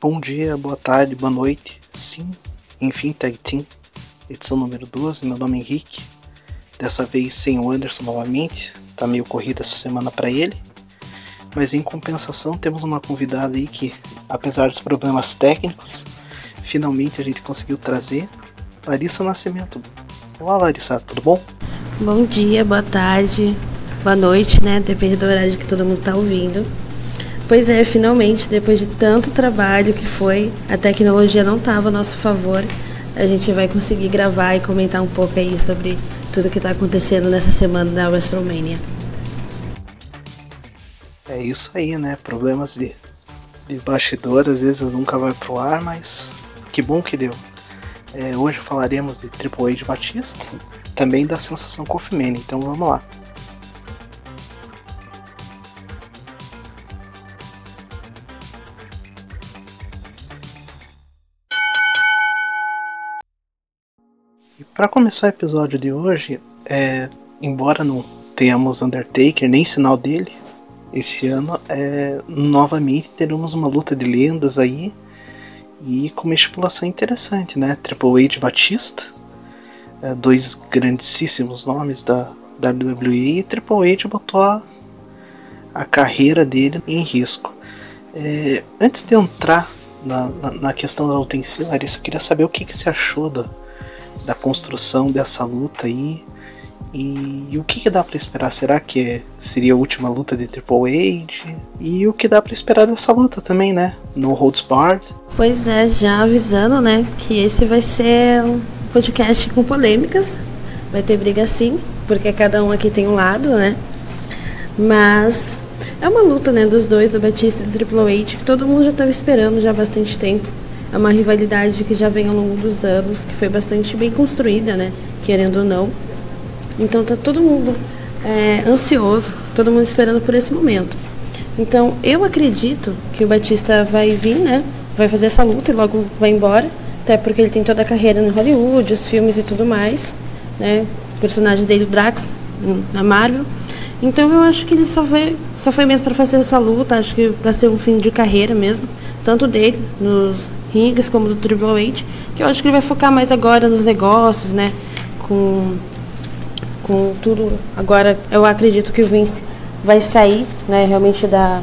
Bom dia, boa tarde, boa noite. Sim, enfim, Tag Team, edição número 12. Meu nome é Henrique. Dessa vez sem o Anderson novamente. Tá meio corrida essa semana para ele. Mas em compensação, temos uma convidada aí que, apesar dos problemas técnicos, finalmente a gente conseguiu trazer Larissa Nascimento. Olá, Larissa, tudo bom? Bom dia, boa tarde, boa noite, né? Depende do horário que todo mundo tá ouvindo. Pois é, finalmente, depois de tanto trabalho que foi, a tecnologia não estava a nosso favor, a gente vai conseguir gravar e comentar um pouco aí sobre tudo que está acontecendo nessa semana da WrestleMania. É isso aí, né? Problemas de, de bastidor, às vezes nunca vai pro ar, mas que bom que deu. É, hoje falaremos de Triple H Batista, também da sensação Coffee Mania, então vamos lá. Para começar o episódio de hoje, é, embora não tenhamos Undertaker nem sinal dele esse ano, é, novamente teremos uma luta de lendas aí e com uma estipulação interessante, né? Triple H Batista, é, dois grandíssimos nomes da WWE e Triple H botou a, a carreira dele em risco. É, antes de entrar na, na, na, questão da luta em si, Larissa, eu queria saber o que, que você achou da, da construção dessa luta aí. E, e o que, que dá para esperar? Será que seria a última luta de Triple H? E o que dá para esperar dessa luta também, né? No Holds Barred? Pois é, já avisando, né, que esse vai ser um podcast com polêmicas. Vai ter briga sim, porque cada um aqui tem um lado, né? Mas é uma luta, né, dos dois, do Batista e do Triple H, que todo mundo já estava esperando já há bastante tempo. É uma rivalidade que já vem ao longo dos anos, que foi bastante bem construída, né? Querendo ou não. Então tá todo mundo é, ansioso, todo mundo esperando por esse momento. Então eu acredito que o Batista vai vir, né? Vai fazer essa luta e logo vai embora. Até porque ele tem toda a carreira no Hollywood, os filmes e tudo mais. Né? O personagem dele, o Drax, na Marvel. Então eu acho que ele só foi, só foi mesmo para fazer essa luta, acho que para ser um fim de carreira mesmo, tanto dele nos rings como do Triple H, que eu acho que ele vai focar mais agora nos negócios, né? Com, com tudo. Agora eu acredito que o Vince vai sair, né, realmente da,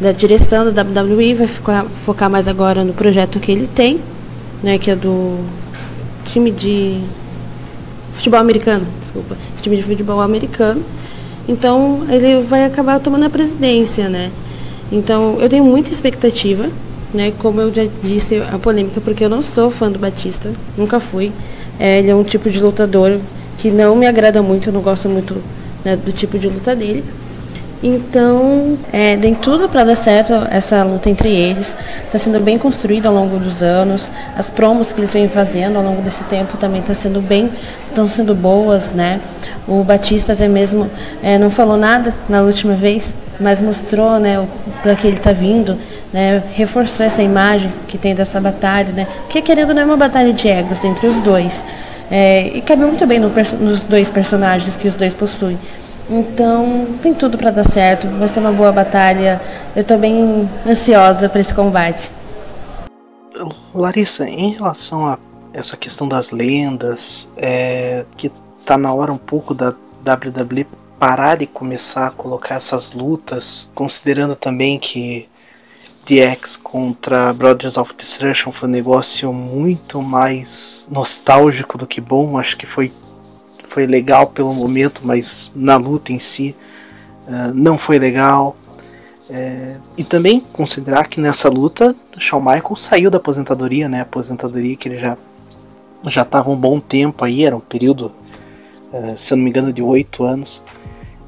da direção da WWE, vai focar, focar mais agora no projeto que ele tem, né, que é do time de futebol americano, desculpa, time de futebol americano. Então ele vai acabar tomando a presidência, né? Então eu tenho muita expectativa né? Como eu já disse, a polêmica, porque eu não sou fã do Batista, nunca fui. É, ele é um tipo de lutador que não me agrada muito, eu não gosto muito né, do tipo de luta dele. Então, é, tem tudo para dar certo essa luta entre eles. Está sendo bem construída ao longo dos anos. As promos que eles vêm fazendo ao longo desse tempo também estão tá sendo bem, estão sendo boas, né? O Batista até mesmo é, não falou nada na última vez, mas mostrou, né, para que ele está vindo, né? Reforçou essa imagem que tem dessa batalha, né? Porque querendo não é uma batalha de egos entre os dois. É, e cabe muito bem no, nos dois personagens que os dois possuem. Então, tem tudo para dar certo. Vai ser uma boa batalha. Eu estou bem ansiosa para esse combate. Larissa, em relação a essa questão das lendas, é, que tá na hora um pouco da WWE parar de começar a colocar essas lutas, considerando também que DX contra Brothers of Destruction foi um negócio muito mais nostálgico do que bom. Acho que foi foi legal pelo momento, mas na luta em si uh, não foi legal. É, e também considerar que nessa luta Shawn Michaels saiu da aposentadoria, né? Aposentadoria que ele já já estava um bom tempo aí, era um período, uh, se eu não me engano, de oito anos.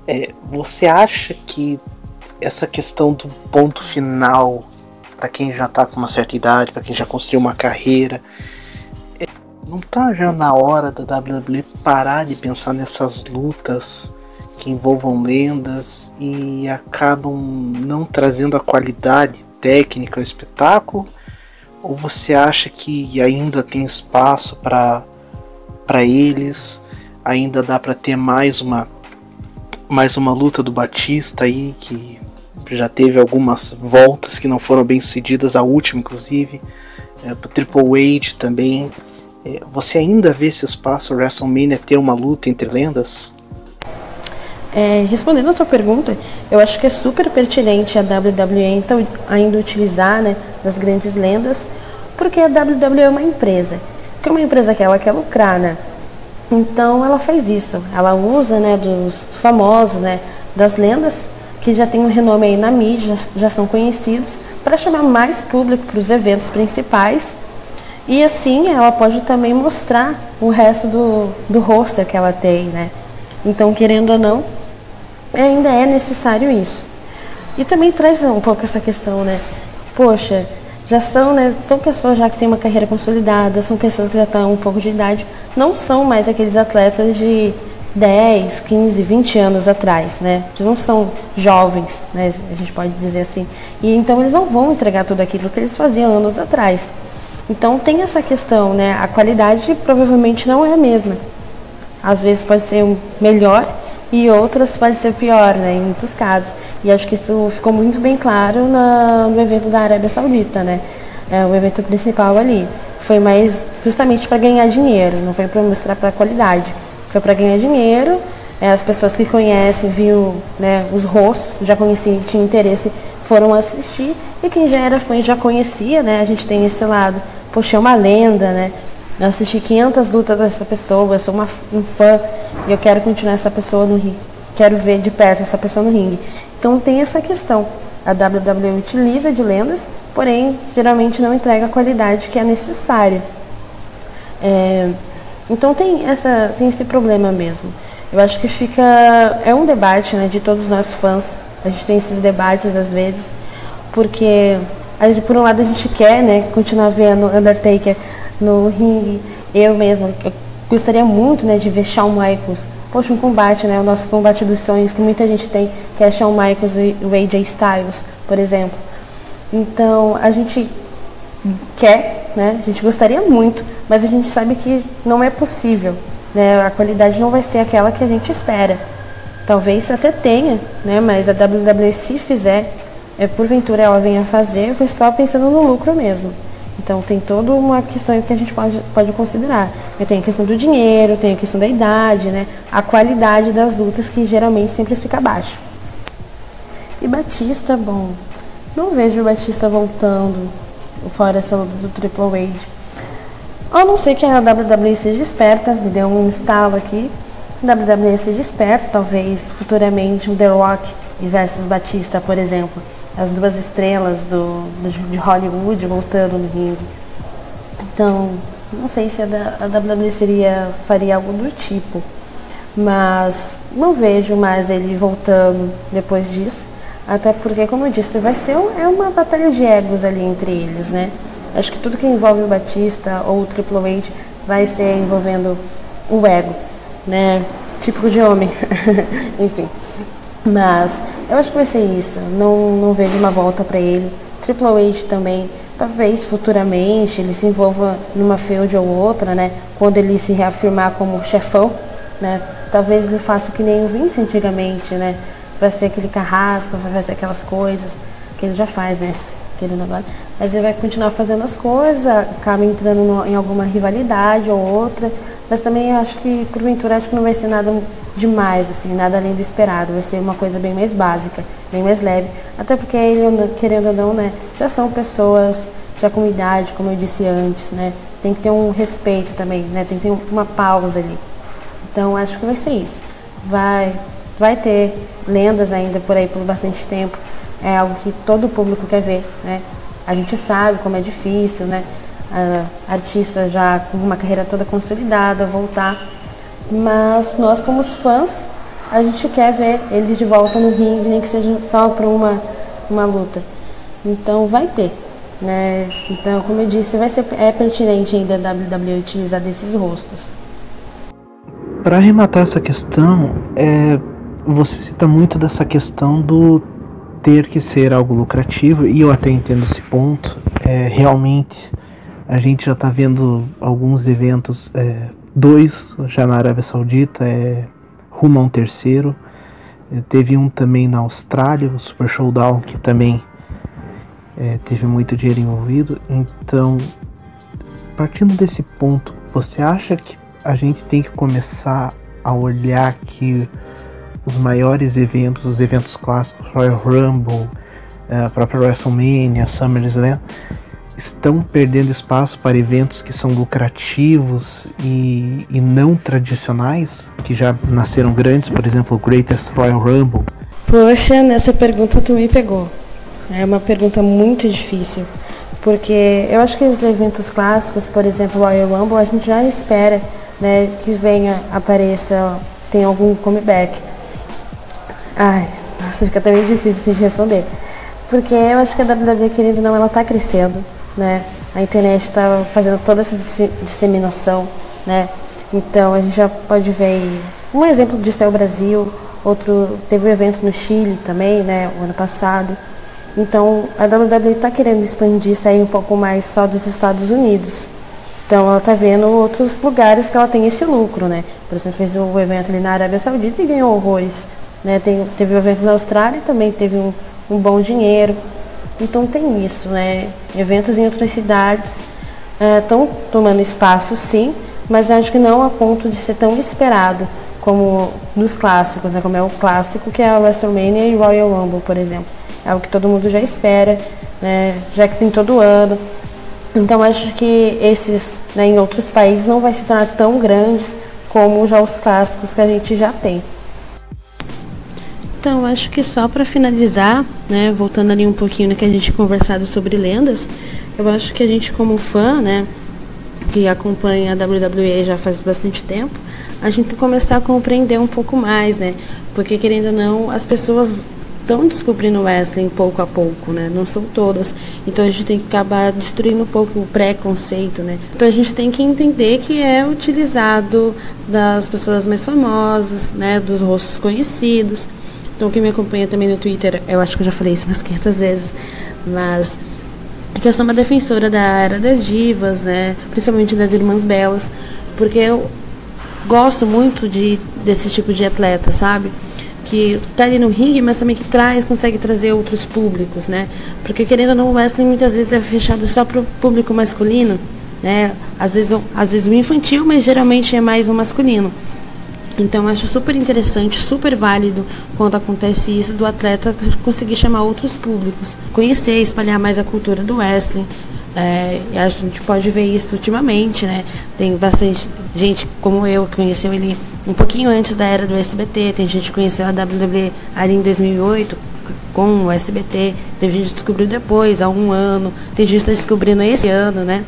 É, você acha que essa questão do ponto final para quem já está com uma certa idade, para quem já construiu uma carreira, não tá já na hora da WWE parar de pensar nessas lutas que envolvam lendas e acabam não trazendo a qualidade técnica ao espetáculo? Ou você acha que ainda tem espaço para para eles? Ainda dá para ter mais uma mais uma luta do Batista aí que já teve algumas voltas que não foram bem sucedidas, a última inclusive, é, pro Triple H também. É, você ainda vê esse espaço WrestleMania ter uma luta entre lendas? É, respondendo a tua pergunta, eu acho que é super pertinente a WWE então, ainda utilizar né, das grandes lendas, porque a WWE é uma empresa. Que é uma empresa que ela quer lucrar, né? Então ela faz isso. Ela usa né, dos famosos, né, das lendas, que já tem um renome aí na mídia, já são conhecidos, para chamar mais público para os eventos principais. E assim ela pode também mostrar o resto do, do roster que ela tem, né? Então, querendo ou não, ainda é necessário isso. E também traz um pouco essa questão, né? Poxa, já são, né, são pessoas já que têm uma carreira consolidada, são pessoas que já estão um pouco de idade, não são mais aqueles atletas de 10, 15, 20 anos atrás, né? Eles não são jovens, né? A gente pode dizer assim. E então eles não vão entregar tudo aquilo que eles faziam anos atrás. Então tem essa questão, né? A qualidade provavelmente não é a mesma. Às vezes pode ser melhor e outras pode ser pior, né? Em muitos casos. E acho que isso ficou muito bem claro na, no evento da Arábia Saudita, né? É, o evento principal ali. Foi mais justamente para ganhar dinheiro, não foi para mostrar para qualidade. Foi para ganhar dinheiro. É, as pessoas que conhecem, viu né, os rostos, já conheciam, tinham interesse, foram assistir. E quem já era fã já conhecia, né? A gente tem esse lado, poxa, é uma lenda, né? Eu assisti 500 lutas dessa pessoa, eu sou uma, um fã e eu quero continuar essa pessoa no ringue. Quero ver de perto essa pessoa no ringue. Então tem essa questão. A WWE utiliza de lendas, porém geralmente não entrega a qualidade que é necessária. É, então tem, essa, tem esse problema mesmo. Eu acho que fica. É um debate né, de todos nós fãs. A gente tem esses debates às vezes, porque gente, por um lado a gente quer né, continuar vendo Undertaker no ringue. Eu mesmo eu gostaria muito né, de ver Shawn Michaels poxa, um combate, né? O nosso combate dos sonhos que muita gente tem, que é Shawn Michaels e o AJ Styles, por exemplo. Então, a gente quer, né? A gente gostaria muito, mas a gente sabe que não é possível, né? A qualidade não vai ser aquela que a gente espera. Talvez até tenha, né? Mas a WWE se fizer, é, porventura ela venha fazer, foi só pensando no lucro mesmo. Então tem toda uma questão que a gente pode, pode considerar. Tem a questão do dinheiro, tem a questão da idade, né? A qualidade das lutas que geralmente sempre fica baixa. E Batista, bom, não vejo o Batista voltando fora essa luta do Triple H. A não ser que a WWE seja esperta, me deu um estalo aqui. A WWE seja esperta, talvez futuramente o The Rock versus Batista, por exemplo as duas estrelas do, de Hollywood voltando no ringue. Então, não sei se a, a WWE seria, faria algo do tipo, mas não vejo mais ele voltando depois disso. Até porque, como eu disse, vai ser um, é uma batalha de egos ali entre eles, né? Acho que tudo que envolve o Batista ou o Triple H vai ser envolvendo o ego, né? Típico de homem. Enfim. Mas eu acho que vai ser isso. Não, não vejo uma volta para ele. Triple H também, talvez futuramente ele se envolva numa feud ou outra, né? Quando ele se reafirmar como chefão, né? Talvez ele faça que nem o Vince antigamente, né? Vai ser aquele carrasco, vai fazer aquelas coisas que ele já faz, né? Querendo agora. Mas ele vai continuar fazendo as coisas, acaba entrando no, em alguma rivalidade ou outra. Mas também eu acho que, porventura, acho que não vai ser nada demais, assim, nada além do esperado. Vai ser uma coisa bem mais básica, bem mais leve. Até porque ele, querendo ou não, né, já são pessoas já com idade, como eu disse antes, né? Tem que ter um respeito também, né? Tem que ter uma pausa ali. Então acho que vai ser isso. Vai, vai ter lendas ainda por aí por bastante tempo. É algo que todo o público quer ver, né? A gente sabe como é difícil, né? Artista já com uma carreira toda consolidada voltar mas nós, como os fãs, a gente quer ver eles de volta no ringue, nem que seja só para uma, uma luta. Então vai ter. Né? Então, como eu disse, vai ser, é pertinente ainda a WWE utilizar desses rostos. Para arrematar essa questão, é, você cita muito dessa questão do ter que ser algo lucrativo, e eu até entendo esse ponto. É, realmente, a gente já está vendo alguns eventos é, dois já na Arábia Saudita, é rumo a um terceiro. É, teve um também na Austrália, o Super Showdown, que também é, teve muito dinheiro envolvido. Então, partindo desse ponto, você acha que a gente tem que começar a olhar que os maiores eventos, os eventos clássicos, Royal Rumble, é, a própria WrestleMania, SummerSlam, estão perdendo espaço para eventos que são lucrativos e, e não tradicionais, que já nasceram grandes, por exemplo, o Greatest Royal Rumble? Poxa, nessa pergunta tu me pegou. É uma pergunta muito difícil, porque eu acho que os eventos clássicos, por exemplo, o Royal Rumble, a gente já espera né, que venha, apareça, tem algum comeback. Ai, nossa, fica meio difícil assim de responder. Porque eu acho que a WWE, querendo ou não, ela está crescendo né? A internet está fazendo toda essa disseminação, né? Então a gente já pode ver aí, um exemplo disso é o Brasil, outro teve um evento no Chile também, né? O ano passado. Então a WWE está querendo expandir, sair um pouco mais só dos Estados Unidos. Então ela está vendo outros lugares que ela tem esse lucro, né? Por exemplo, fez um evento ali na Arábia Saudita e ganhou horrores. Né? Tem, teve um evento na Austrália e também teve um, um bom dinheiro. Então tem isso, né? Eventos em outras cidades estão é, tomando espaço, sim, mas acho que não a ponto de ser tão esperado como nos clássicos, né? Como é o clássico que é a WrestleMania e Royal Rumble, por exemplo. É o que todo mundo já espera, né? Já que tem todo ano. Então acho que esses, né, em outros países não vai se tornar tão grandes como já os clássicos que a gente já tem. Então, acho que só para finalizar, né, voltando ali um pouquinho no que a gente conversado sobre lendas, eu acho que a gente como fã, né, que acompanha a WWE já faz bastante tempo, a gente começar a compreender um pouco mais, né? Porque querendo ou não, as pessoas estão descobrindo o wrestling pouco a pouco, né? Não são todas. Então a gente tem que acabar destruindo um pouco o preconceito, né? Então a gente tem que entender que é utilizado das pessoas mais famosas, né? Dos rostos conhecidos. Então, quem me acompanha também no Twitter, eu acho que eu já falei isso umas 500 vezes, mas que eu sou uma defensora da era das divas, né? Principalmente das irmãs belas, porque eu gosto muito de desse tipo de atleta, sabe? Que tá ali no ringue, mas também que traz, consegue trazer outros públicos, né? Porque querendo ou não, o wrestling muitas vezes é fechado só para o público masculino, né? Às vezes, às vezes o infantil, mas geralmente é mais o masculino. Então acho super interessante, super válido quando acontece isso do atleta conseguir chamar outros públicos, conhecer, espalhar mais a cultura do wrestling. É, a gente pode ver isso ultimamente, né? Tem bastante gente como eu que conheceu ele um pouquinho antes da era do SBT, tem gente que conheceu a WWE ali em 2008 com o SBT, teve gente que descobriu depois, há um ano, tem gente que está descobrindo esse ano, né?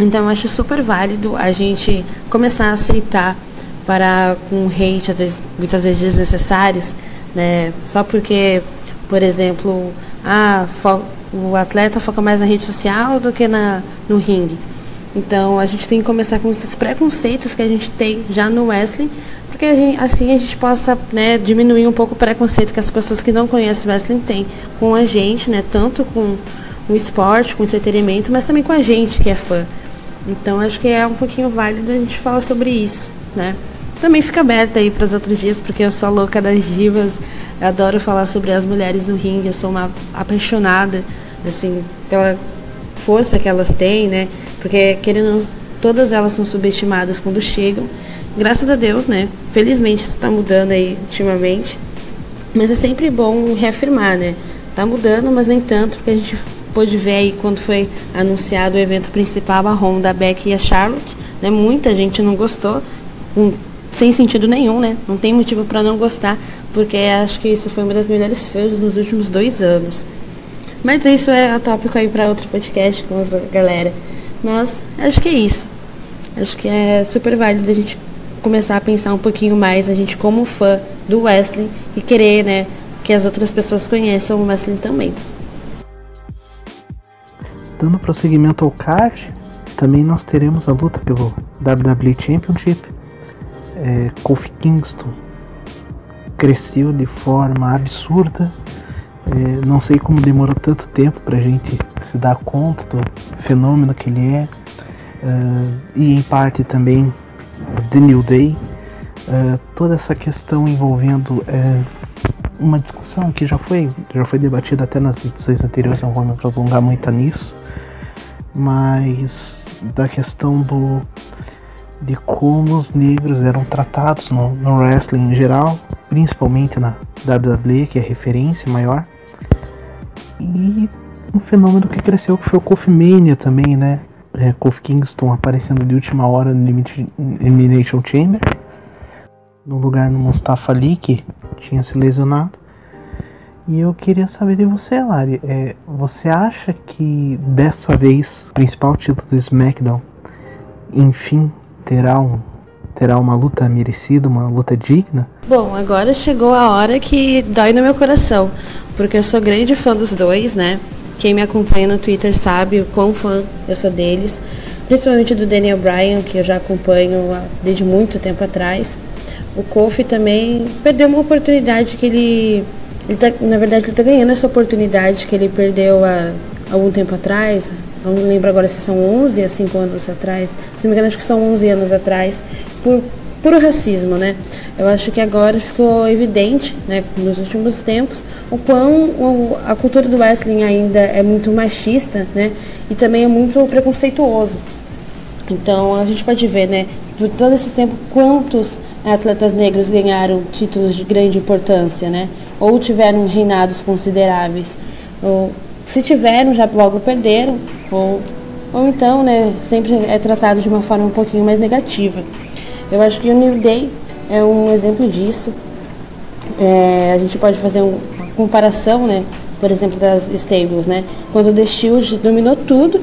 Então acho super válido a gente começar a aceitar parar com hate, às vezes, muitas vezes desnecessários, né? Só porque, por exemplo, ah, o atleta foca mais na rede social do que na, no ringue. Então a gente tem que começar com esses preconceitos que a gente tem já no wrestling, porque a gente, assim a gente possa né, diminuir um pouco o preconceito que as pessoas que não conhecem wrestling têm com a gente, né, tanto com o esporte, com o entretenimento, mas também com a gente que é fã. Então acho que é um pouquinho válido a gente falar sobre isso, né? Também fica aberta aí para os outros dias, porque eu sou louca das divas. Eu adoro falar sobre as mulheres no ringue. Eu sou uma apaixonada, assim, pela força que elas têm, né? Porque, querendo todas elas são subestimadas quando chegam. Graças a Deus, né? Felizmente isso está mudando aí ultimamente. Mas é sempre bom reafirmar, né? Tá mudando, mas nem tanto, porque a gente pôde ver aí quando foi anunciado o evento principal, a Honda, a Beck e a Charlotte, né? Muita gente não gostou, sem sentido nenhum, né? Não tem motivo para não gostar, porque acho que isso foi uma das melhores feiras nos últimos dois anos. Mas isso é tópico aí para outro podcast com outra galera. Mas acho que é isso. Acho que é super válido a gente começar a pensar um pouquinho mais, a gente como fã do wrestling e querer, né, que as outras pessoas conheçam o wrestling também. Dando prosseguimento ao card, também nós teremos a luta pelo WWE Championship é, Kofi Kingston cresceu de forma absurda. É, não sei como demorou tanto tempo para a gente se dar conta do fenômeno que ele é. é e em parte também The New Day. É, toda essa questão envolvendo é, uma discussão que já foi, já foi debatida até nas edições anteriores, não vou me prolongar muito nisso, mas da questão do de como os negros eram tratados no, no wrestling em geral, principalmente na WWE, que é referência maior, e um fenômeno que cresceu que foi o Kofi Mania também, né? É, Kofi Kingston aparecendo de última hora no Elimination Chamber, no lugar no Mustafa Ali, que tinha se lesionado. E eu queria saber de você, Lari. É, você acha que dessa vez o principal título do SmackDown, enfim, terá um terá uma luta merecida, uma luta digna? Bom, agora chegou a hora que dói no meu coração, porque eu sou grande fã dos dois, né? Quem me acompanha no Twitter sabe o quão fã eu sou deles, principalmente do Daniel Bryan, que eu já acompanho desde muito tempo atrás. O Kofi também perdeu uma oportunidade que ele, ele tá, na verdade, ele está ganhando essa oportunidade que ele perdeu há algum tempo atrás, não lembro agora se são 11 a 5 anos atrás, se não me engano acho que são 11 anos atrás, por puro racismo, né? Eu acho que agora ficou evidente, né, nos últimos tempos, o quão a cultura do wrestling ainda é muito machista, né, e também é muito preconceituoso. Então a gente pode ver, né, por todo esse tempo, quantos atletas negros ganharam títulos de grande importância, né, ou tiveram reinados consideráveis. Ou, se tiveram, já logo perderam, ou, ou então, né, sempre é tratado de uma forma um pouquinho mais negativa. Eu acho que o New Day é um exemplo disso. É, a gente pode fazer uma comparação, né, por exemplo, das stables, né, quando o The Shield dominou tudo,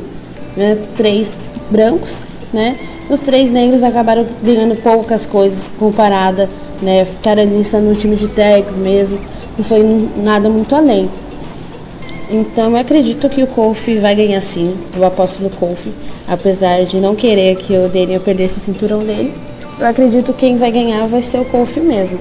né, três brancos, né, os três negros acabaram ganhando poucas coisas comparada, né, ficaram ali só time de tags mesmo, não foi nada muito além. Então eu acredito que o Kofi vai ganhar sim, eu aposto no Kofi, apesar de não querer que o Daniel perdesse o cinturão dele. Eu acredito que quem vai ganhar vai ser o Kofi mesmo.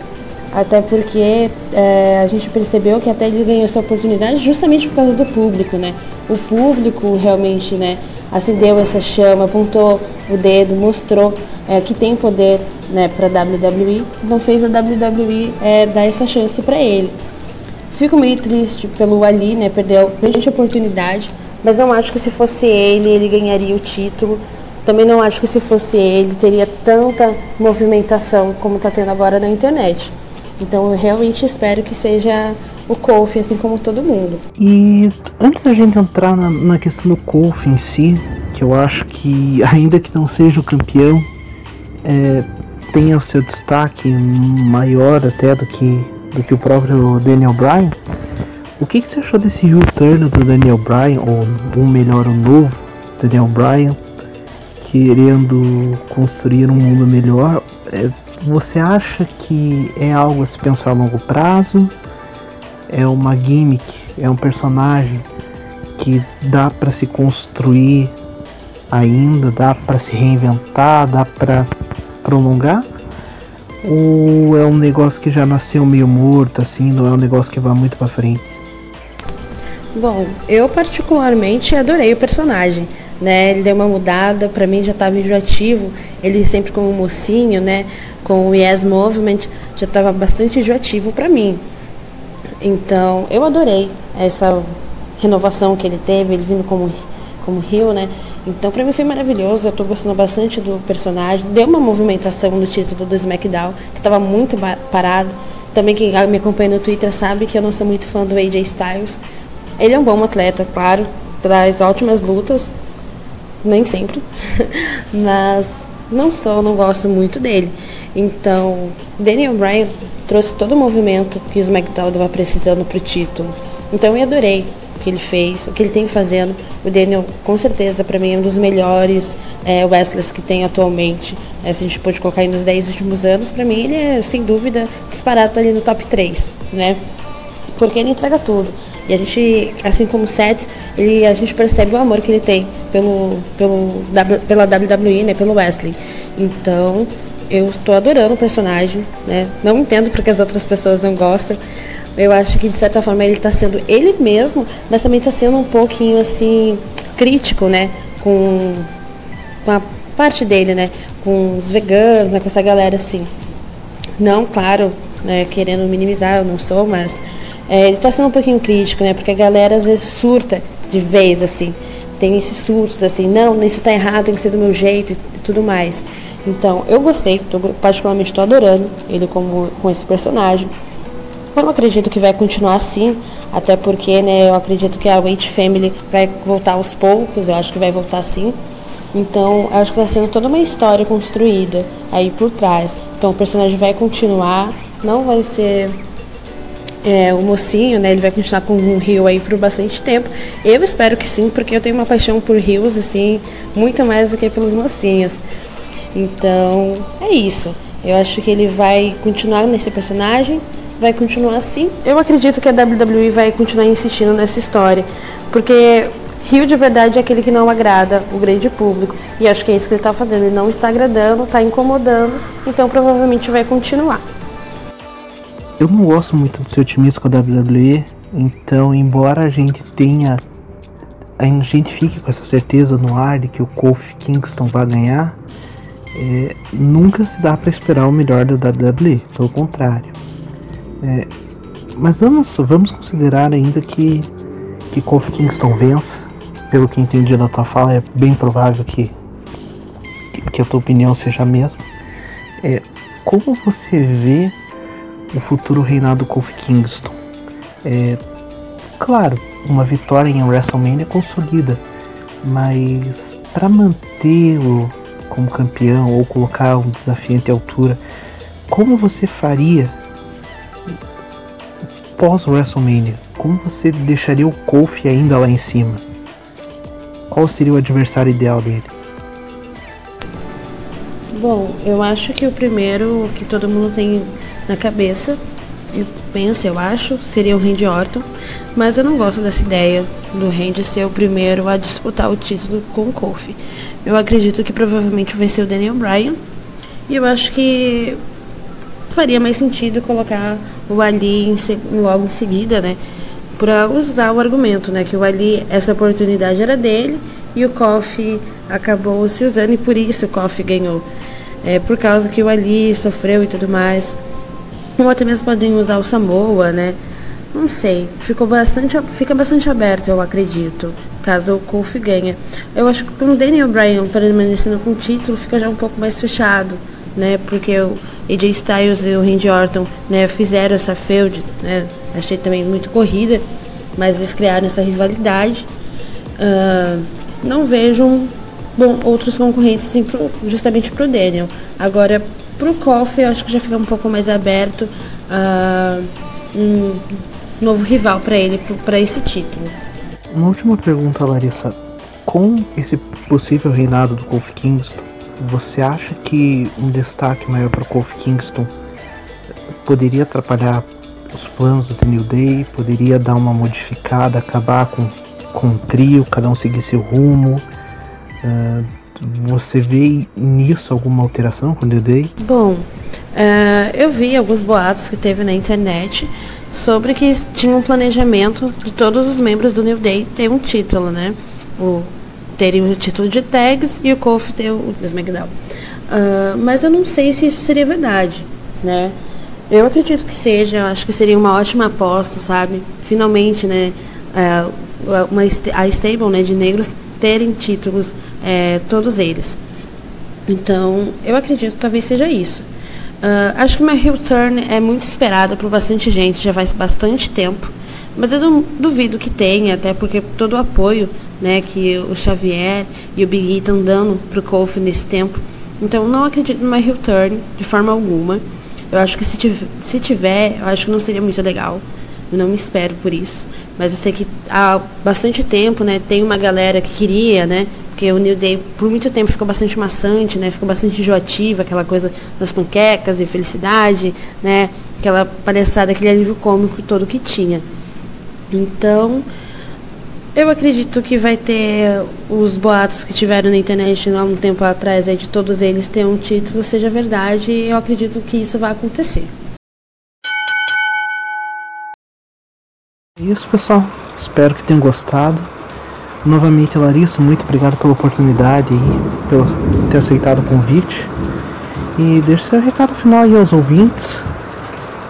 Até porque é, a gente percebeu que até ele ganhou essa oportunidade justamente por causa do público, né? O público realmente, né, acendeu essa chama, apontou o dedo, mostrou é, que tem poder né, para a WWE, então fez a WWE é, dar essa chance para ele. Fico meio triste pelo Ali, né? Perdeu grande oportunidade, mas não acho que se fosse ele, ele ganharia o título. Também não acho que se fosse ele, teria tanta movimentação como está tendo agora na internet. Então eu realmente espero que seja o Kofi, assim como todo mundo. E antes da gente entrar na, na questão do Kofi em si, que eu acho que ainda que não seja o campeão, é, tenha o seu destaque maior até do que do que o próprio Daniel Bryan. O que, que você achou desse return do Daniel Bryan, ou um melhor, o novo Daniel Bryan, querendo construir um mundo melhor? É, você acha que é algo a se pensar a longo prazo? É uma gimmick? É um personagem que dá para se construir ainda? Dá para se reinventar? Dá para prolongar? Ou é um negócio que já nasceu meio morto, assim, não é um negócio que vai muito pra frente? Bom, eu particularmente adorei o personagem, né? Ele deu uma mudada, para mim já estava enjoativo, ele sempre como mocinho, né? Com o Yes Movement, já estava bastante enjoativo para mim. Então, eu adorei essa renovação que ele teve, ele vindo como, como Rio, né? Então, para mim foi maravilhoso. Eu tô gostando bastante do personagem. Deu uma movimentação no título do SmackDown, que estava muito parado. Também quem me acompanha no Twitter sabe que eu não sou muito fã do AJ Styles. Ele é um bom atleta, claro, traz ótimas lutas, nem sempre, mas não sou, não gosto muito dele. Então, Daniel Bryan trouxe todo o movimento que o SmackDown estava precisando para o título. Então, eu adorei o que ele fez, o que ele tem fazendo. O Daniel, com certeza, para mim, é um dos melhores é, wrestlers que tem atualmente. É, se a gente pode colocar aí nos 10 últimos anos, para mim ele é, sem dúvida, disparado ali no top 3, né? Porque ele entrega tudo. E a gente, assim como o Seth, ele, a gente percebe o amor que ele tem pelo, pelo, pela WWE, né, pelo wrestling. Então, eu estou adorando o personagem, né? Não entendo porque as outras pessoas não gostam, eu acho que de certa forma ele está sendo ele mesmo, mas também está sendo um pouquinho assim crítico, né, com, com a parte dele, né, com os veganos, né, com essa galera assim. Não, claro, né, querendo minimizar, eu não sou, mas é, ele está sendo um pouquinho crítico, né? Porque a galera às vezes surta de vez, assim. Tem esses surtos, assim, não, isso está errado, tem que ser do meu jeito e tudo mais. Então, eu gostei, tô, particularmente estou adorando ele como com esse personagem. Eu não acredito que vai continuar assim, até porque, né, eu acredito que a Wait Family vai voltar aos poucos, eu acho que vai voltar assim. Então, acho que está sendo toda uma história construída aí por trás. Então, o personagem vai continuar, não vai ser é, o mocinho, né? Ele vai continuar com um rio aí por bastante tempo. Eu espero que sim, porque eu tenho uma paixão por rios, assim, muito mais do que pelos mocinhos. Então, é isso. Eu acho que ele vai continuar nesse personagem, vai continuar assim. Eu acredito que a WWE vai continuar insistindo nessa história, porque Rio de verdade é aquele que não agrada o grande público. E acho que é isso que ele está fazendo. Ele não está agradando, está incomodando, então provavelmente vai continuar. Eu não gosto muito de ser otimista com a WWE, então embora a gente tenha. A gente fique com essa certeza no ar de que o Kofi Kingston vai ganhar, é, nunca se dá para esperar o melhor da WWE, pelo contrário. É, mas vamos, vamos considerar ainda que, que Kofi Kingston vença. Pelo que entendi da tua fala, é bem provável que, que a tua opinião seja a mesma. É, como você vê o futuro reinado Kofi Kingston. É, claro, uma vitória em WrestleMania consolida, mas para mantê-lo como campeão ou colocar um desafiante à altura, como você faria pós WrestleMania? Como você deixaria o Kofi ainda lá em cima? Qual seria o adversário ideal dele? Bom, eu acho que o primeiro que todo mundo tem na cabeça e pensa, eu acho, seria o Randy Orton, mas eu não gosto dessa ideia do Randy ser o primeiro a disputar o título com o Kofi. Eu acredito que provavelmente vai ser o Daniel Bryan e eu acho que faria mais sentido colocar o Ali em, logo em seguida, né? Para usar o argumento, né? Que o Ali, essa oportunidade era dele e o Kofi acabou se usando e por isso o Kofi ganhou. É, por causa que o Ali sofreu e tudo mais. Ou até mesmo podem usar o Samoa, né? Não sei. Ficou bastante, fica bastante aberto, eu acredito. Caso o Kofi ganhe. Eu acho que com o Daniel Bryan permanecendo com o título fica já um pouco mais fechado, né? Porque o AJ Styles e o Randy Orton né, fizeram essa feud, né? Achei também muito corrida, mas eles criaram essa rivalidade. Uh, não vejo bom, outros concorrentes assim, pro, justamente pro Daniel. Agora, Pro Coffee, eu acho que já fica um pouco mais aberto uh, um novo rival para ele, para esse título. Uma última pergunta, Larissa. Com esse possível reinado do Kofi Kingston, você acha que um destaque maior para Kofi Kingston poderia atrapalhar os planos do New Day? Poderia dar uma modificada, acabar com, com um trio, cada um seguir seu rumo? Uh, você vê nisso alguma alteração com o New Day? Bom, uh, eu vi alguns boatos que teve na internet sobre que tinha um planejamento de todos os membros do New Day ter um título, né? O, terem o título de tags e o Kofi ter o SmackDown. Uh, mas eu não sei se isso seria verdade, né? Eu acredito que seja, eu acho que seria uma ótima aposta, sabe? Finalmente, né? Uh, uma, a stable né, de negros terem títulos é, todos eles. Então, eu acredito que talvez seja isso. Uh, acho que uma heel turn é muito esperada por bastante gente, já faz bastante tempo. Mas eu duvido que tenha, até porque todo o apoio né, que o Xavier e o Big E estão dando pro Kofi nesse tempo. Então, não acredito numa heel turn de forma alguma. Eu acho que se tiver, se tiver, eu acho que não seria muito legal. Eu não me espero por isso. Mas eu sei que há bastante tempo, né, tem uma galera que queria, né, porque o New Day por muito tempo ficou bastante maçante, né? Ficou bastante enjoativa, aquela coisa das panquecas e felicidade, né? Aquela palhaçada, aquele alívio cômico todo que tinha. Então, eu acredito que vai ter os boatos que tiveram na internet há um tempo atrás, aí, de todos eles ter um título, seja verdade, e eu acredito que isso vai acontecer. É isso, pessoal. Espero que tenham gostado. Novamente, Larissa, muito obrigado pela oportunidade e por ter aceitado o convite. E deixe seu recado final aí aos ouvintes.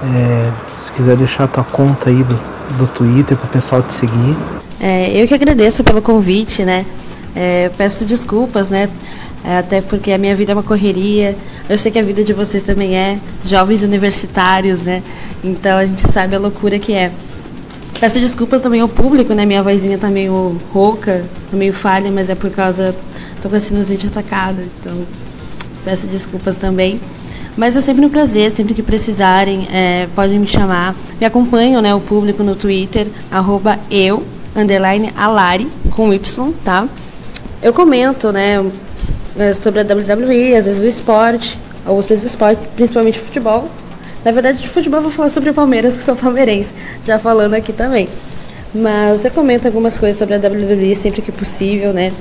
É, se quiser deixar a tua conta aí do, do Twitter para o pessoal te seguir. É, eu que agradeço pelo convite, né? É, peço desculpas, né? É, até porque a minha vida é uma correria. Eu sei que a vida de vocês também é. Jovens universitários, né? Então a gente sabe a loucura que é. Peço desculpas também ao público, né? Minha vozinha tá meio rouca, tá meio falha, mas é por causa. tô com a sinusite atacada. Então peço desculpas também. Mas é sempre um prazer, sempre que precisarem, é, podem me chamar. Me acompanham, né, o público no Twitter, arroba eu, underline Alari, com Y, tá? Eu comento, né, é, sobre a WWE, às vezes o esporte, outros esportes, principalmente futebol. Na verdade, de futebol eu vou falar sobre o Palmeiras, que sou palmeirense, já falando aqui também. Mas eu comento algumas coisas sobre a WWE sempre que possível, né?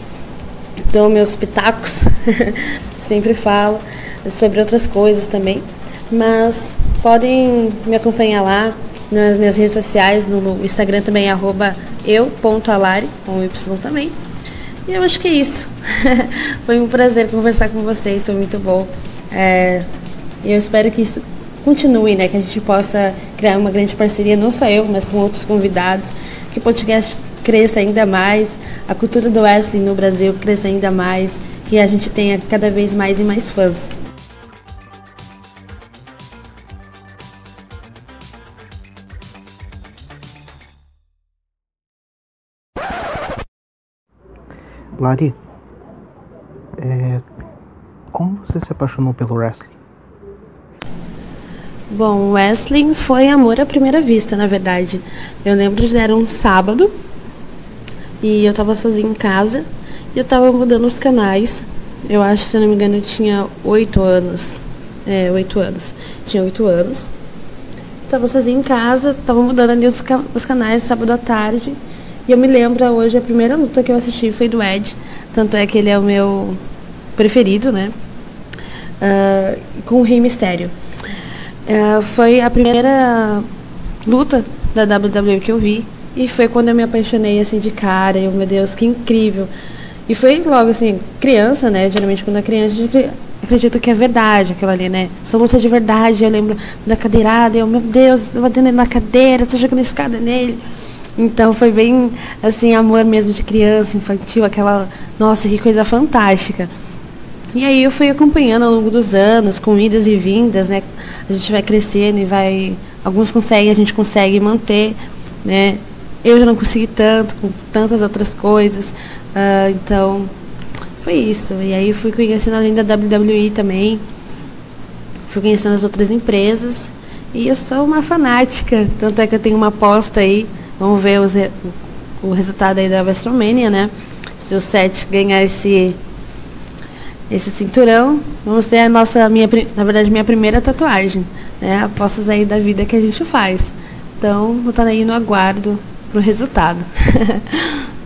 Dou meus pitacos, sempre falo sobre outras coisas também. Mas podem me acompanhar lá nas minhas redes sociais, no Instagram também arroba eu.alari, com Y também. E eu acho que é isso. foi um prazer conversar com vocês, foi muito bom. É, eu espero que isso continue, né? Que a gente possa criar uma grande parceria, não só eu, mas com outros convidados, que o podcast cresça ainda mais, a cultura do Wesley no Brasil cresça ainda mais, que a gente tenha cada vez mais e mais fãs. Lari, é, como você se apaixonou pelo wrestling? Bom, wrestling foi amor à primeira vista, na verdade. Eu lembro de era um sábado e eu tava sozinha em casa e eu tava mudando os canais. Eu acho, se eu não me engano, eu tinha oito anos. É, oito anos. Tinha oito anos. Tava sozinha em casa, tava mudando ali os canais sábado à tarde. E eu me lembro hoje, a primeira luta que eu assisti foi do Ed. Tanto é que ele é o meu preferido, né? Uh, com o Rei Mistério. Uh, foi a primeira luta da WWE que eu vi. E foi quando eu me apaixonei assim de cara. Eu, meu Deus, que incrível. E foi logo assim, criança, né? Geralmente quando é criança, a gente acredita que é verdade aquilo ali, né? São lutas de verdade. Eu lembro da cadeirada, eu, meu Deus, eu batendo na cadeira, tô jogando escada nele. Então foi bem assim, amor mesmo de criança, infantil, aquela, nossa, que coisa fantástica. E aí eu fui acompanhando ao longo dos anos, com idas e vindas, né? A gente vai crescendo e vai. Alguns conseguem, a gente consegue manter, né? Eu já não consegui tanto, com tantas outras coisas. Uh, então, foi isso. E aí fui conhecendo além da WWE também. Fui conhecendo as outras empresas. E eu sou uma fanática. Tanto é que eu tenho uma aposta aí Vamos ver os, o resultado aí da WrestleMania, né? Se o Seth ganhar esse esse cinturão, vamos ter a nossa minha na verdade minha primeira tatuagem, né? Apostas aí da vida que a gente faz. Então, vou estar aí no aguardo pro resultado.